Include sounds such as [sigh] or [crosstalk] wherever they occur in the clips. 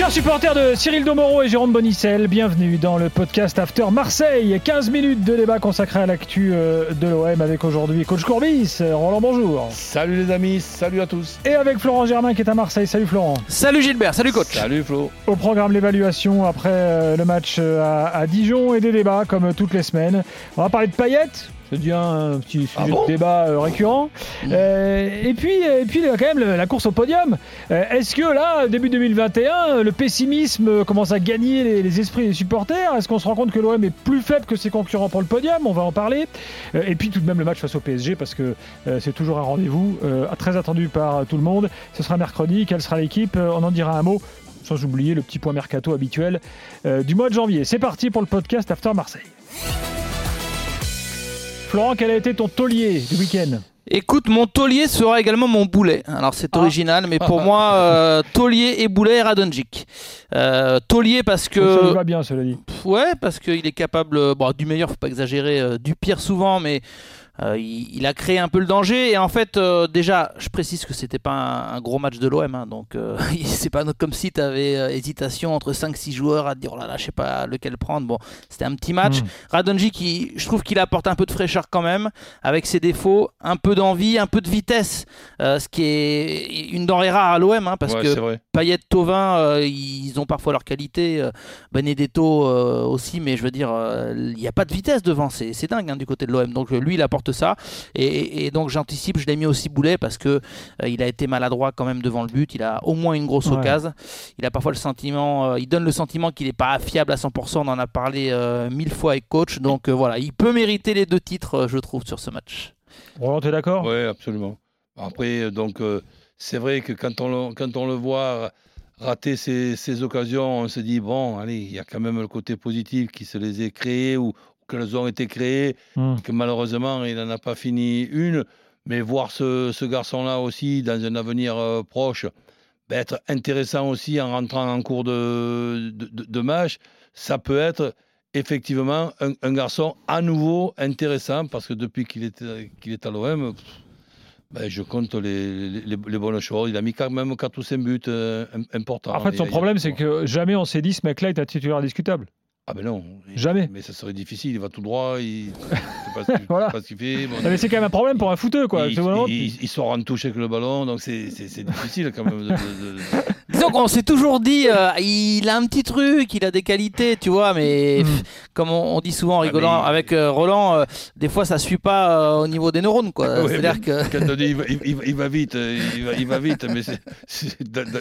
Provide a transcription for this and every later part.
Chers supporters de Cyril Domoro et Jérôme Bonicel, bienvenue dans le podcast After Marseille. 15 minutes de débat consacré à l'actu euh, de l'OM avec aujourd'hui Coach Courbis. Roland, bonjour. Salut les amis, salut à tous. Et avec Florent Germain qui est à Marseille. Salut Florent. Salut Gilbert, salut coach. Salut Flo. Au programme l'évaluation après euh, le match euh, à, à Dijon et des débats comme toutes les semaines. On va parler de paillettes. C'est bien un petit sujet Ah bon de débat euh, récurrent. Euh, et puis, et puis quand même le- la course au podium. Euh, Est-ce que là, début 2021, le pessimisme commence à gagner les, les esprits des supporters? Est-ce qu'on se rend compte que l'OM est plus faible que ses concurrents pour le podium? On va en parler. Et puis tout de même le match face au PSG parce que c'est toujours un rendez-vous très attendu par tout le monde. Ce sera mercredi. Quelle sera l'équipe? On en dira un mot. Sans oublier le petit point mercato habituel du mois de janvier. C'est parti pour le podcast After Marseille. Florent, quel a été ton taulier du week-end Écoute, mon taulier sera également mon boulet. Alors c'est Ah. original, mais pour moi, euh, taulier et boulet Radonjic. Euh, taulier parce Ça lui que va bien, cela dit. Ouais, parce qu'il est capable, euh, bon, du meilleur, faut pas exagérer, euh, du pire souvent, mais euh, il, il a créé un peu le danger. Et en fait, euh, déjà, je précise que c'était pas un, un gros match de l'OM, hein, donc euh, [laughs] c'est pas comme si tu avais hésitation entre 5-6 joueurs à te dire, oh là là, je sais pas lequel prendre. Bon, c'était un petit match. Mm. Radonjic, qui, je trouve qu'il apporte un peu de fraîcheur quand même, avec ses défauts, un peu d'envie, un peu de vitesse, euh, ce qui est une denrée rare à l'OM, hein, parce ouais, que. Payet, Tovin, euh, ils ont parfois leur qualité. euh, Benedetto euh, aussi, mais je veux dire, euh, il n'y a pas de vitesse devant. C'est dingue hein, du côté de l'OM. Donc euh, lui, il apporte ça. Et, donc j'anticipe, je l'ai mis aussi Boulet parce que euh, il a été maladroit quand même devant le but. Il a au moins une grosse Ouais. occasion. Il a parfois le sentiment, euh, il donne le sentiment qu'il n'est pas fiable à 100%. On en a parlé euh, mille fois avec coach. Donc euh, voilà, il peut mériter les deux titres, je trouve, sur ce match. Roland, t'es d'accord? Oui, absolument. Après, donc, euh, c'est vrai que quand on le, quand on le voit rater ces, occasions, on se dit, bon, allez, il y a quand même le côté positif qui se les ait créées ou, ou qu'elles ont été créées, Hmm. que malheureusement, il n'en a pas fini une. Mais voir ce, ce garçon-là aussi dans un avenir euh, proche, ben, être intéressant aussi en rentrant en cours de, de, de- de match, ça peut être effectivement un, un garçon à nouveau intéressant parce que depuis qu'il est, qu'il est à l'OM, ben, je compte les, les, bonnes choses. Il a mis quand même 4 ou 5 buts euh, im- importants. Après, son Il- il- problème, c'est que jamais on s'est dit ce mec-là est un titulaire indiscutable. Ah ben non. Jamais. Mais ça serait difficile. Il va tout droit. Il ne sait [laughs] pas ce qu'il fait. Bon, mais c'est quand même un problème pour un footeux, quoi. il, C'est vraiment- il- il- il sort en touche avec le ballon, donc c'est difficile quand même. de- de- de- [laughs] Disons qu'on s'est toujours dit, euh, il a un petit truc, il a des qualités, tu vois, mais Mm. pff, comme on, on dit souvent en rigolant mais- avec euh, Roland, euh, des fois ça suit pas euh, au niveau des neurones, quoi. [laughs] Ouais, C'est-à-dire mais que. Quand on dit il va, il- il va- il va vite, il va, il va vite, mais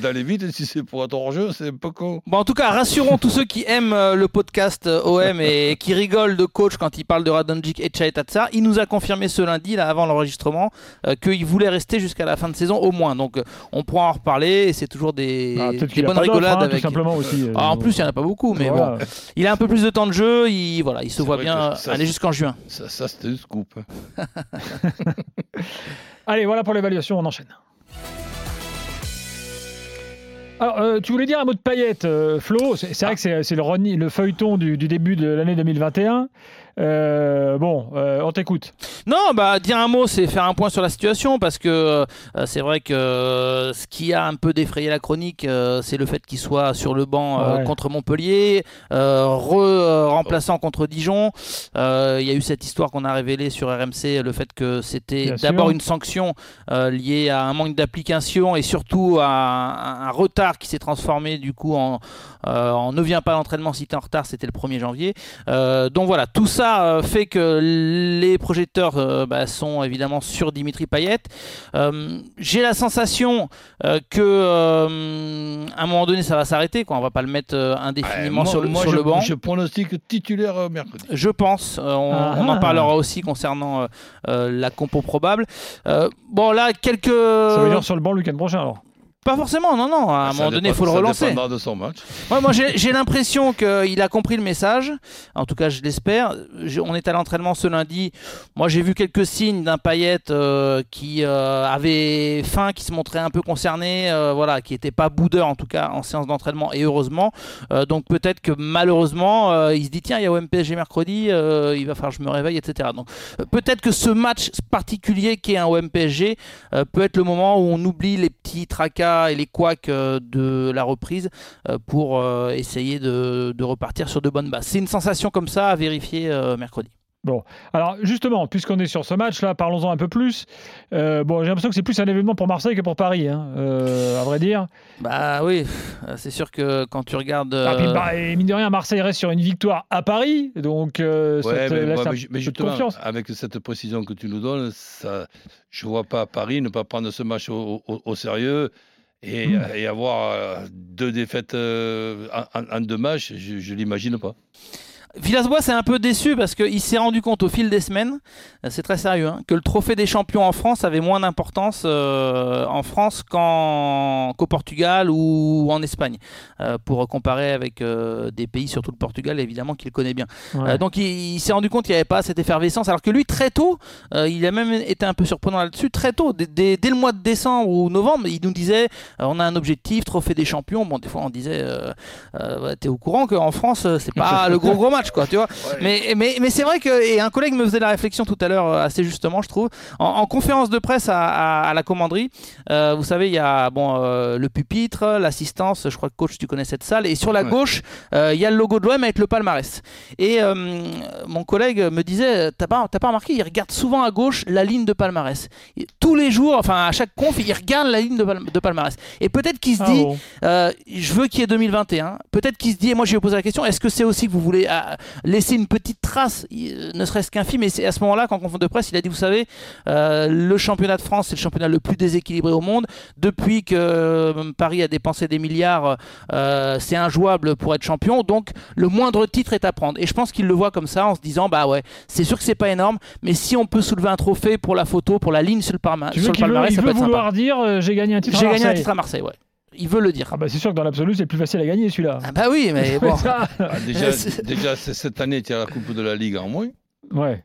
d'aller vite, si c'est pour être hors jeu, c'est un peu con. Bon, en tout cas, rassurons tous ceux qui aiment le podcast OM et [laughs] qui rigolent de coach quand il parle de Radonjic et Chaetatsa. Il nous a confirmé ce lundi, là, avant l'enregistrement, euh, qu'il voulait rester jusqu'à la fin de saison au moins. Donc, on pourra en reparler et c'est toujours des, Ah, des qu'il a bonnes rigolades hein, tout avec. simplement aussi. euh, Ah, en plus, il n'y en a pas beaucoup, mais voilà. bon. Il a un peu plus de temps de jeu, il, voilà, il se voit bien euh, ça, aller jusqu'en juin. Ça, ça c'était un scoop. [laughs] Allez, voilà pour l'évaluation, on enchaîne. Alors, euh, tu voulais dire un mot de paillette, euh, Flo? C'est vrai que c'est le, feuilleton du, du début de l'année 2021. Euh, bon, euh, on t'écoute. Non, bah dire un mot, c'est faire un point sur la situation parce que euh, c'est vrai que ce qui a un peu défrayé la chronique, c'est le fait qu'il soit sur le banc Ouais. contre Montpellier, re- remplaçant contre Dijon. Il y a eu cette histoire qu'on a révélée sur RMC, le fait que c'était d'abord une sanction liée à un manque d'application et surtout à un, un retard qui s'est transformé du coup en, en ne vient pas à l'entraînement si t'es en retard, c'était le 1er janvier. Donc voilà, tout ça euh, fait que les projecteurs euh, bah, sont évidemment sur Dimitri Payet. Euh, J'ai la sensation euh, que euh, à un moment donné ça va s'arrêter, quoi. On va pas le mettre euh, indéfiniment Ouais, sur le, moi, sur je, le banc. je pronostique titulaire euh, mercredi. Je pense, euh, on, Ah on en ah. parlera aussi concernant euh, euh, la compo probable. Euh, bon là, quelques... Ça veut dire sur le banc le week-end prochain, alors. Pas forcément, non, non. À un Ça moment donné, il faut le relancer. de son match. Ouais, moi, j'ai l'impression qu'il a compris le message. En tout cas, je l'espère. On est à l'entraînement ce lundi. Moi, j'ai vu quelques signes d'un paillette euh, qui euh, avait faim, qui se montrait un peu concerné, euh, voilà, qui n'était pas boudeur en tout cas en séance d'entraînement et heureusement. Euh, donc peut-être que malheureusement, il se dit tiens, il y a OMPSG mercredi, il va falloir que je me réveille, etc. Donc peut-être que ce match particulier qui est un OMPSG peut être le moment où on oublie les petits tracas et les couacs euh, de la reprise euh, pour euh, essayer de, de repartir sur de bonnes bases. C'est une sensation comme ça à vérifier euh, mercredi. Alors justement, puisqu'on est sur ce match-là, parlons-en un peu plus. Euh, bon, j'ai l'impression que c'est plus un événement pour Marseille que pour Paris, hein, euh, à vrai dire. Bah oui, euh, c'est sûr que quand tu regardes... Ah, puis, euh, bah, et mine de rien, Marseille reste sur une victoire à Paris, donc euh, ça Ouais, te mais, laisse ouais, un mais ju- mais peu de justement, confiance. avec cette précision que tu nous donnes, ça, je vois pas Paris ne pas prendre ce match au, au- au sérieux et, Mm. et avoir euh, deux défaites euh, en, en- deux matchs, je, je l'imagine pas. Villas-Boas est un peu déçu parce qu'il s'est rendu compte au fil des semaines, c'est très sérieux, hein, que le trophée des champions en France avait moins d'importance euh, en France qu'en- qu'au Portugal ou en Espagne, euh, pour comparer avec euh, des pays, surtout le Portugal évidemment qu'il connaît bien. Ouais. Donc il, il s'est rendu compte qu'il n'y avait pas cette effervescence, alors que lui très tôt, il a même été un peu surprenant là-dessus, très tôt, dès, dès- dès le mois de décembre ou novembre, il nous disait on a un objectif, trophée des champions. Bon, des fois on disait t'es au courant qu'en France c'est pas [laughs] le gros gros match quoi, tu vois. Mais, mais, mais c'est vrai que, et un collègue me faisait la réflexion tout à l'heure euh, assez justement, je trouve, en, en conférence de presse à, à- à la commanderie, euh, vous savez, il y a bon, euh, le pupitre, l'assistance, je crois que coach, tu connais cette salle, et sur la Ouais. gauche, euh, il y a le logo de l'OM avec le palmarès. Et mon collègue me disait, t'as pas, t'as pas remarqué, il regarde souvent à gauche la ligne de palmarès. Et tous les jours, enfin à chaque conf, il regarde la ligne de, pal- de palmarès. Et peut-être qu'il se Ah dit, bon. je veux qu'il y ait 2021. Peut-être qu'il se dit, et moi je lui ai posé la question, est-ce que c'est aussi que vous voulez laisser une petite trace, euh, ne serait-ce qu'infime Et c'est à ce moment-là, qu'en conférence de presse, il a dit, vous savez, euh, le championnat de France, c'est le championnat le plus déséquilibré au monde. Depuis que euh, Paris a dépensé des milliards, euh, c'est injouable pour être champion. Donc le moindre titre est à prendre. Et je pense qu'il le voit comme ça, en se disant, bah ouais, c'est sûr que c'est pas énorme, mais si on peut soulever un trophée pour la photo, pour la ligne sur le, parma- sur le veut, palmarès, il ça peut veut être sympa. vouloir dire euh, j'ai gagné un titre à J'ai gagné un titre à Marseille, ouais. Il veut le dire. Ah bah c'est sûr que dans l'absolu c'est plus facile à gagner celui-là. Ah bah oui, mais [laughs] bon. Ça, Ah, déjà, [laughs] cette année, tu as la Coupe de la Ligue en moins. ouais.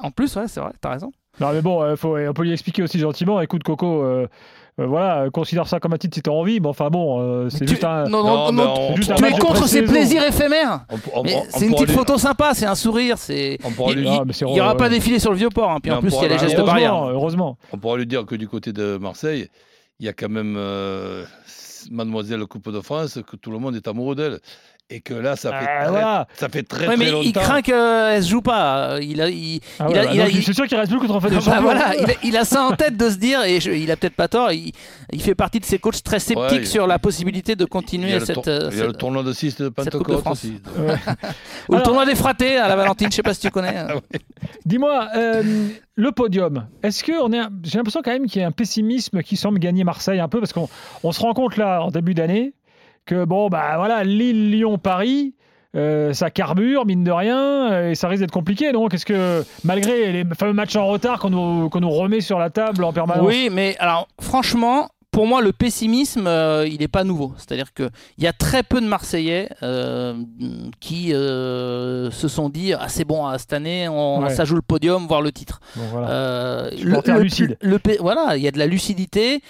En plus, ouais, c'est vrai, t'as raison. Non mais bon, euh, faut, on peut lui expliquer aussi gentiment. Écoute Coco, euh, euh, voilà, euh, considère ça comme un titre si t'as envie. Mais enfin bon, euh, c'est Tu- juste un. Non, Non, non, tu es contre ces plaisirs éphémères. C'est une petite photo sympa, c'est un sourire, c'est. On pourra Il lui, n'y Ah, aura ouais. pas défilé sur le vieux port, hein. puis Mais en plus il y a les gestes heureusement, barrières. heureusement. on pourra lui dire que du côté de Marseille, il y a quand même euh, Mademoiselle Coupe de France, que tout le monde est amoureux d'elle. Et que là, ça fait, Ah, très, voilà. ça fait très, Ouais, très mais longtemps. il craint qu'elle se joue pas. Il a, il, Ah il ouais, a- bah il a- donc, il- C'est sûr qu'il reste plus que trophée des Bah champions. voilà, il, a, il a ça en tête de se dire, et je- il a peut-être pas tort, il, il fait partie de ces coachs très sceptiques Ouais, sur la possibilité de continuer cette, tour- euh, il y a le cette- tournoi de 6 de Pentecôte France. aussi. [laughs] Ouais. ou le tournoi des fratés à la Valentine, je sais pas si tu connais. hein. [laughs] Dis-moi, euh, le podium, est-ce que on est, un- j'ai l'impression quand même qu'il y a un pessimisme qui semble gagner Marseille un peu parce qu'on on se rend compte là en début d'année que bon bah voilà Lille, Lyon, Paris. euh, ça carbure, mine de rien, euh, et ça risque d'être compliqué. Donc, est-ce que, malgré les fameux matchs en retard qu'on nous, nous remet sur la table en permanence, Oui, mais alors franchement, pour moi, le pessimisme, euh, il n'est pas nouveau. C'est-à-dire qu'il y a très peu de Marseillais euh, qui euh, se sont dit ah, c'est bon, cette année, on, Ouais. ça joue le podium, voire le titre. Bon, voilà. Lucide. le- voilà, il y a de la lucidité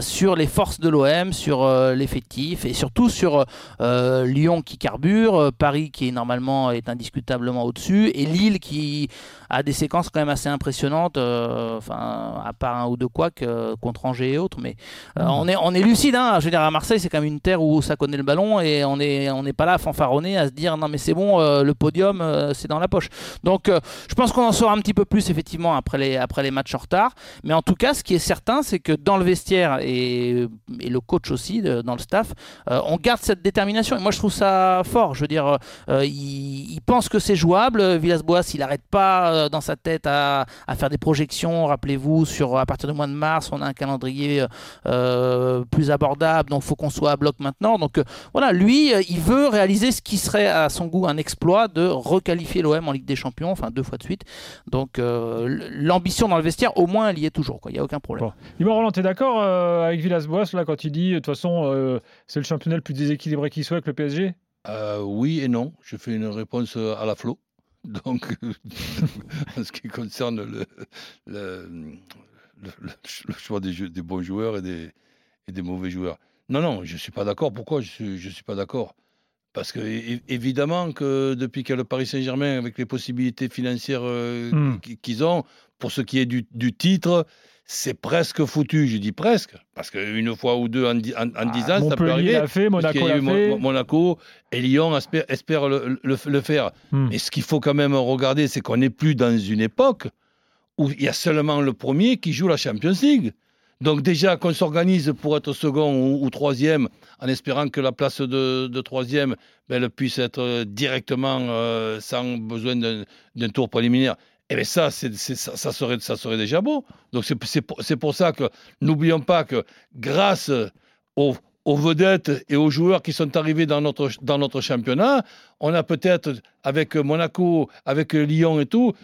sur les forces de l'OM, sur l'effectif et surtout sur Lyon qui carbure, Paris qui est normalement est indiscutablement au-dessus et Lille qui a des séquences quand même assez impressionnantes, enfin à part un ou deux couacs contre Angers et autres, mais euh, Mhm. on est on est lucide. Hein, je veux dire à Marseille c'est quand même une terre où ça connaît le ballon et on est on n'est pas là à fanfaronner à se dire non mais c'est bon euh, le podium euh, c'est dans la poche. Donc je pense qu'on en saura un petit peu plus effectivement après les, après les matchs en retard. Mais en tout cas, ce qui est certain, c'est que dans le vestiaire et, et le coach aussi, de- dans le staff, on garde cette détermination. Et moi, je trouve ça fort. Je veux dire, il, il pense que c'est jouable. Villas-Boas, il n'arrête pas dans sa tête à, à faire des projections. Rappelez-vous, sur à partir du mois de mars, on a un calendrier euh, plus abordable. Donc, il faut qu'on soit à bloc maintenant. Donc, euh, voilà, lui, euh, il veut réaliser ce qui serait à son goût un exploit de requalifier l'OM en Ligue des Champions, enfin deux fois de suite. Donc l'ambition dans le vestiaire, au moins, elle y est toujours. Il n'y a aucun problème. Bon. Roland, tu es d'accord avec Villas-Boas là, quand il dit de toute façon, c'est le championnat le plus déséquilibré qui soit avec le PSG Oui et non. Je fais une réponse à la flot. [laughs] Donc, [laughs] en ce qui concerne le, le, choix des, des, bons joueurs et des, et des, mauvais joueurs. Non, non, je ne suis pas d'accord. Pourquoi je ne suis, pas d'accord? Parce que, évidemment, que depuis qu'il y a le Paris Saint-Germain, avec les possibilités financières euh, hmm. qu'ils ont, pour ce qui est du, du titre, c'est presque foutu. Je dis presque, parce qu'une fois ou deux en, dix ans, ça peut arriver. L'a fait, Monaco l'a fait. Monaco et Lyon espèrent, le, le, faire. Hmm. Mais ce qu'il faut quand même regarder, c'est qu'on n'est plus dans une époque où il y a seulement le premier qui joue la Champions League. Donc déjà qu'on s'organise pour être second ou, troisième, en espérant que la place de, troisième ben, puisse être directement euh, sans besoin d'un tour préliminaire. Eh bien ça, ça, serait, déjà beau. Donc c'est pour, ça que n'oublions pas que grâce au, aux vedettes et aux joueurs qui sont arrivés dans notre championnat, on a peut-être, avec Monaco, avec Lyon et tout,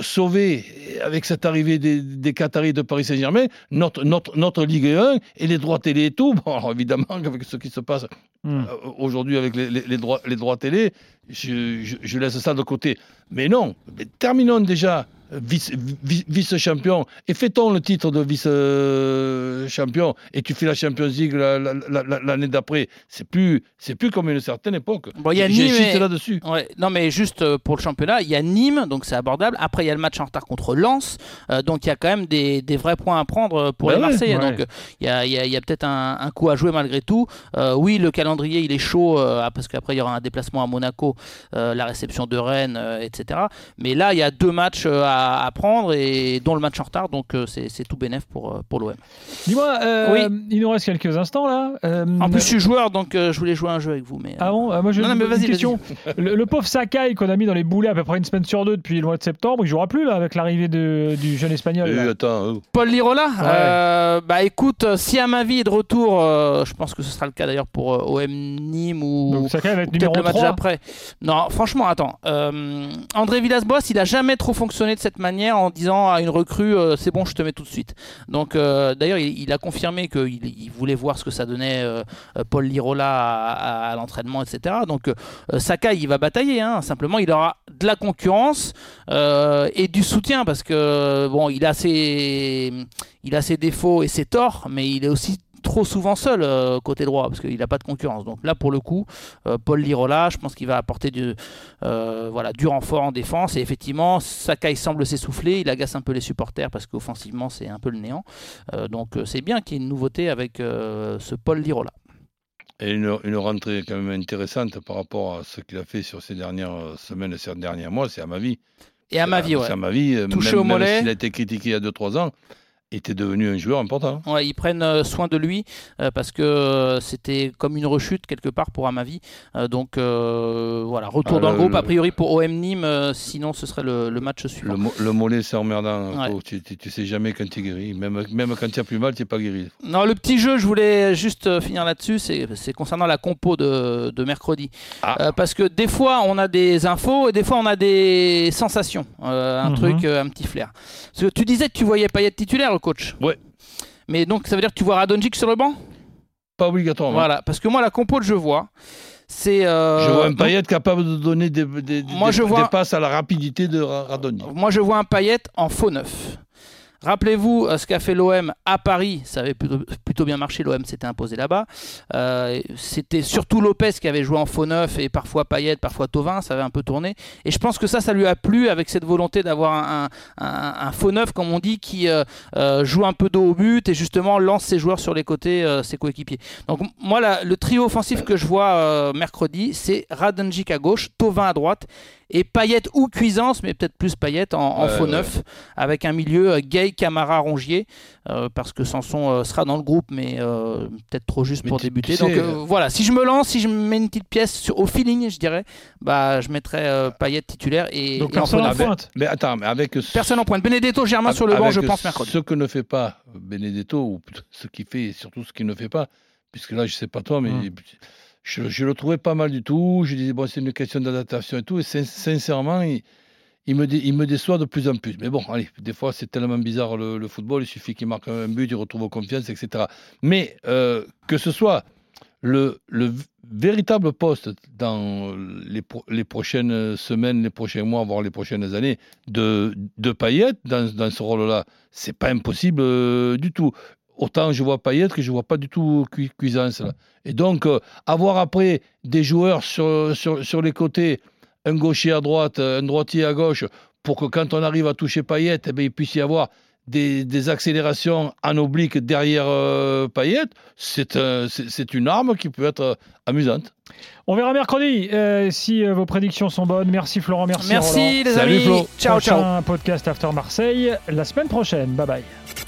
sauvé, avec cette arrivée des, des Qataris de Paris Saint-Germain, notre, notre, notre Ligue 1 et les droits télé et tout. [laughs] Bon, évidemment, avec ce qui se passe hmm. euh, aujourd'hui avec les, les, droits, les droits télé, je, je, laisse ça de côté. Mais non, terminons déjà vice-champion et fait-on le titre de vice-champion et tu fais la Champions League l'année d'après, c'est plus c'est plus comme une certaine époque. Bon, a Nîmes là-dessus. Ouais, non mais juste euh, pour le championnat, il y a Nîmes donc c'est abordable. Après il y a le match en retard contre Lens, euh, donc il y a quand même des, des, vrais points à prendre euh, pour les Marseillais. Donc il y a, y a, y a peut-être un, un, coup à jouer malgré tout. oui, le calendrier il est chaud parce qu'après il y aura un déplacement à Monaco, la réception de Rennes, etc. Mais là il y a deux matchs à à, prendre et dont le match en retard. Donc c'est tout bénef pour, pour l'OM. Dis-moi, il nous reste quelques instants là. en plus, je suis joueur donc je voulais jouer un jeu avec vous. Mais, Ah bon? Moi, je non, non, mais vas-y, question. le, pauvre Qu'on a mis dans les boulets à peu près une semaine sur deux depuis le mois de septembre, il jouera plus là avec l'arrivée du jeune espagnol. Paul Lirola Bah écoute, si à ma vie est de retour, je pense que ce sera le cas d'ailleurs pour OM Nîmes ou, donc, Sakai va être numéro le match après. Non, franchement, attends. André Villas-Boas, il a jamais trop fonctionné de cette manière en disant à une recrue euh, c'est bon je te mets tout de suite. Donc euh, d'ailleurs il, a confirmé qu'il il voulait voir ce que ça donnait euh, Paul Lirola à, l'entraînement etc. Donc Sakai il va batailler hein. Simplement il aura de la concurrence et du soutien parce que bon il a ses défauts et ses torts mais il est aussi trop souvent seul euh, côté droit parce qu'il n'a pas de concurrence. Donc là, pour le coup, euh, Paul Lirola, je pense qu'il va apporter du, euh, voilà, du renfort en défense. Et effectivement, Sakai semble s'essouffler. Il agace un peu les supporters parce qu'offensivement, c'est un peu le néant. donc c'est bien qu'il y ait une nouveauté avec ce Paul Lirola. Et une, une, rentrée quand même intéressante par rapport à ce qu'il a fait sur ces dernières semaines et ces derniers mois, c'est à ma vie. Et à ma vie, ouais. C'est à ma vie. Touché au mollet. S'il a été critiqué il y a 2-3 ans, était devenu un joueur important. Ouais, ils prennent euh, soin de lui euh, parce que euh, c'était comme une rechute quelque part pour Amavi. donc voilà, retour ah, dans le, groupe a priori pour OM Nîmes, sinon ce serait le, match suivant. Le, mollet c'est emmerdant, tu, tu, sais jamais quand tu es guéri, même, même quand tu as plus mal, tu n'es pas guéri. Non, le petit jeu, je voulais juste finir là-dessus, c'est concernant la compo de, de mercredi. Ah. parce que des fois on a des infos et des fois on a des sensations, un mhm. truc, un petit flair. Parce que tu disais que tu voyais pas être coach. Ouais. Mais donc, ça veut dire que tu vois Radonjic sur le banc? Pas obligatoirement. Voilà, parce que moi, la compo que je vois, c'est. Euh, je vois un Payet capable de donner des, des, moi, je vois... passes à la rapidité de Radonjic. Moi, je vois un Payet en faux neuf. Rappelez-vous euh, ce qu'a fait l'OM à Paris, ça avait plutôt, bien marché, l'OM s'était imposé là-bas. Euh, c'était surtout Lopez qui avait joué en faux neuf et parfois Payet, parfois Tovin, ça avait un peu tourné. Et je pense que ça, ça lui a plu avec cette volonté d'avoir un, faux neuf, comme on dit, qui euh, joue un peu dos au but et justement lance ses joueurs sur les côtés, ses coéquipiers. Donc moi, le trio offensif que je vois mercredi, c'est Radonjic à gauche, Tovin à droite et Payet ou Cuisance, mais peut-être plus Payet en, faux neuf, avec un milieu euh, Gay, Camara, Rongier, euh, parce que Sanson euh, sera dans le groupe, mais peut-être trop juste pour débuter. Donc voilà, si je me lance, si je mets une petite pièce au feeling, je dirais, bah je mettrais Payet titulaire et, Donc personne en, pointe. Mais attends, mais avec personne en pointe. Benedetto, Germain sur le banc, je pense mercredi. Ce que ne fait pas Benedetto ou ce qui fait, surtout ce qu'il ne fait pas, puisque là je sais pas toi, mais hum je, le trouvais pas mal du tout. Je disais, bon, c'est une question d'adaptation et tout. Et sincèrement, il, me déçoit de plus en plus. Mais bon, allez, des fois, c'est tellement bizarre le, football. Il suffit qu'il marque un but, il retrouve confiance, etc. Mais euh, que ce soit le, le véritable poste dans les, prochaines semaines, les prochains mois, voire les prochaines années de, de Payet dans, dans ce rôle-là, c'est pas impossible euh, du tout. Autant je vois Payet que je vois pas du tout Cuisance. Là. Et donc, euh, avoir après des joueurs sur, sur, sur, les côtés, un gaucher à droite, un droitier à gauche, pour que quand on arrive à toucher Payet, eh bien, il puisse y avoir des, accélérations en oblique derrière euh, Payet, euh, c'est une arme qui peut être euh, amusante. On verra mercredi si vos prédictions sont bonnes. Merci Florent, merci. Merci les Salut, amis. Flo. Ciao, ciao. Un podcast After Marseille la semaine prochaine. Bye bye.